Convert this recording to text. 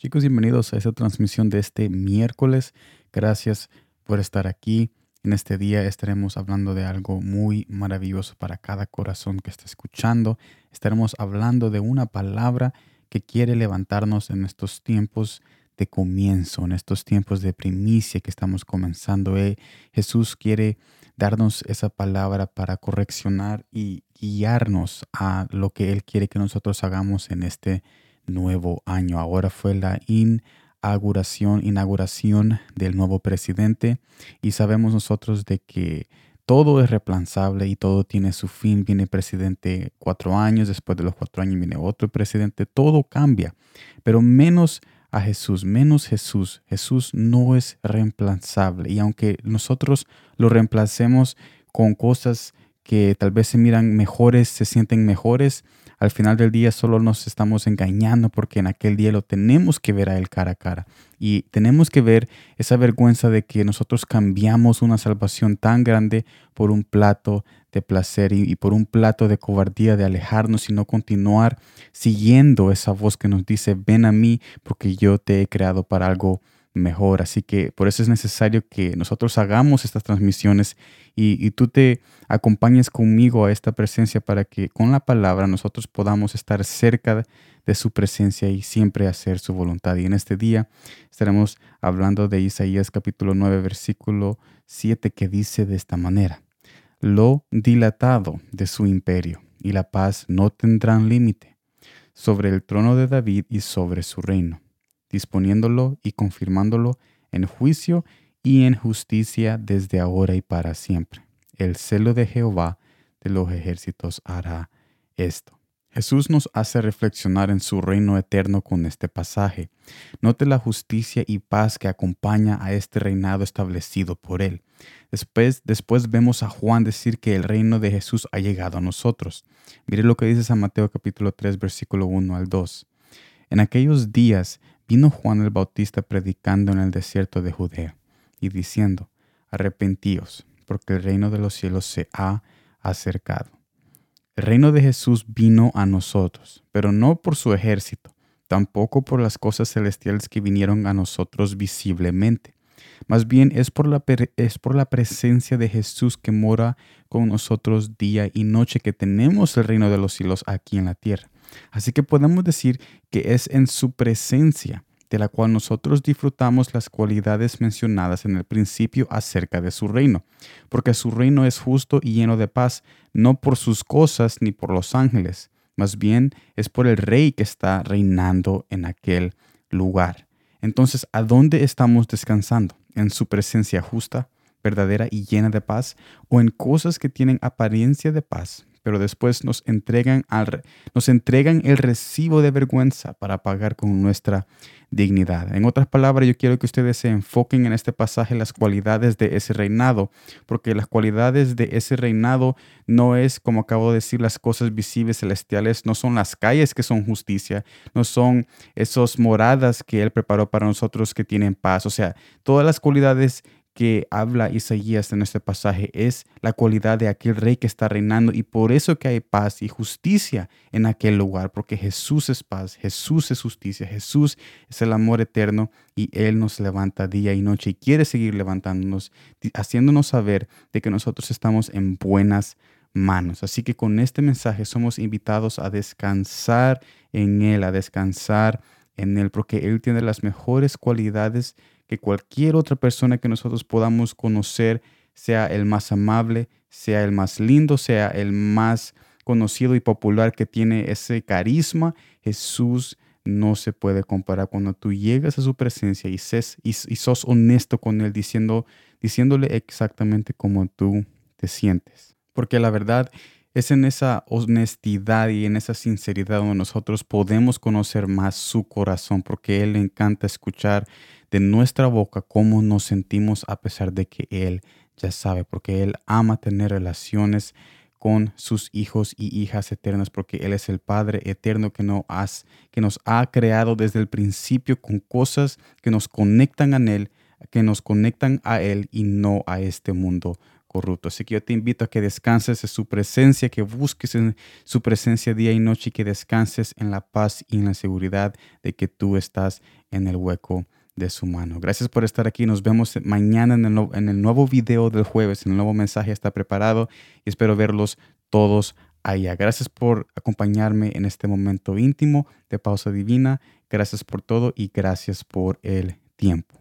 Chicos, bienvenidos a esta transmisión de este miércoles. Gracias por estar aquí. En este día estaremos hablando de algo muy maravilloso para cada corazón que está escuchando. Estaremos hablando de una palabra que quiere levantarnos en estos tiempos de comienzo, en estos tiempos de primicia que estamos comenzando. Eh, Jesús quiere darnos esa palabra para correccionar y guiarnos a lo que Él quiere que nosotros hagamos en este nuevo año. Ahora fue la inauguración, inauguración del nuevo presidente y sabemos nosotros de que todo es reemplazable y todo tiene su fin. Viene presidente cuatro años, después de los cuatro años viene otro presidente, todo cambia, pero menos a Jesús, menos Jesús. Jesús no es reemplazable y aunque nosotros lo reemplacemos con cosas que tal vez se miran mejores, se sienten mejores, al final del día solo nos estamos engañando porque en aquel día lo tenemos que ver a Él cara a cara. Y tenemos que ver esa vergüenza de que nosotros cambiamos una salvación tan grande por un plato de placer y, por un plato de cobardía de alejarnos y no continuar siguiendo esa voz que nos dice, ven a mí porque yo te he creado para algo mejor. Así que por eso es necesario que nosotros hagamos estas transmisiones y, tú te acompañes conmigo a esta presencia para que con la palabra nosotros podamos estar cerca de su presencia y siempre hacer su voluntad. Y en este día estaremos hablando de Isaías capítulo 9 versículo 7 que dice de esta manera, lo dilatado de su imperio y la paz no tendrán límite sobre el trono de David y sobre su reino disponiéndolo y confirmándolo en juicio y en justicia desde ahora y para siempre. El celo de Jehová de los ejércitos hará esto. Jesús nos hace reflexionar en su reino eterno con este pasaje. Note la justicia y paz que acompaña a este reinado establecido por él. Después, después vemos a Juan decir que el reino de Jesús ha llegado a nosotros. Mire lo que dice San Mateo capítulo 3 versículo 1 al 2. En aquellos días vino Juan el Bautista predicando en el desierto de Judea y diciendo, arrepentíos, porque el reino de los cielos se ha acercado. El reino de Jesús vino a nosotros, pero no por su ejército, tampoco por las cosas celestiales que vinieron a nosotros visiblemente. Más bien es por, la, es por la presencia de Jesús que mora con nosotros día y noche que tenemos el reino de los cielos aquí en la tierra. Así que podemos decir que es en su presencia de la cual nosotros disfrutamos las cualidades mencionadas en el principio acerca de su reino, porque su reino es justo y lleno de paz, no por sus cosas ni por los ángeles, más bien es por el rey que está reinando en aquel lugar. Entonces, ¿a dónde estamos descansando? ¿En su presencia justa, verdadera y llena de paz? ¿O en cosas que tienen apariencia de paz, pero después nos entregan, al, nos entregan el recibo de vergüenza para pagar con nuestra dignidad. En otras palabras, yo quiero que ustedes se enfoquen en este pasaje las cualidades de ese reinado, porque las cualidades de ese reinado no es, como acabo de decir, las cosas visibles celestiales, no son las calles que son justicia, no son esas moradas que Él preparó para nosotros que tienen paz. O sea, todas las cualidades que habla Isaías en este pasaje es la cualidad de aquel rey que está reinando y por eso que hay paz y justicia en aquel lugar, porque Jesús es paz, Jesús es justicia, Jesús es el amor eterno y Él nos levanta día y noche y quiere seguir levantándonos, haciéndonos saber de que nosotros estamos en buenas manos. Así que con este mensaje somos invitados a descansar en Él, a descansar en Él, porque Él tiene las mejores cualidades que cualquier otra persona que nosotros podamos conocer, sea el más amable, sea el más lindo, sea el más conocido y popular que tiene ese carisma, Jesús no se puede comparar cuando tú llegas a su presencia y, y, sos honesto con Él diciendo, diciéndole exactamente como tú te sientes. Porque la verdad es en esa honestidad y en esa sinceridad donde nosotros podemos conocer más su corazón, porque Él le encanta escuchar de nuestra boca cómo nos sentimos a pesar de que Él ya sabe, porque Él ama tener relaciones con sus hijos y hijas eternas, porque Él es el Padre eterno que, no has, que nos ha creado desde el principio con cosas que nos conectan a Él, que nos conectan a Él y no a este mundo corrupto. Así que yo te invito a que descanses en su presencia, que busques en su presencia día y noche y que descanses en la paz y en la seguridad de que tú estás en el hueco de su mano. Gracias por estar aquí. Nos vemos mañana en el, en el nuevo video del jueves. El nuevo mensaje está preparado y espero verlos todos allá. Gracias por acompañarme en este momento íntimo de pausa divina. Gracias por todo y gracias por el tiempo.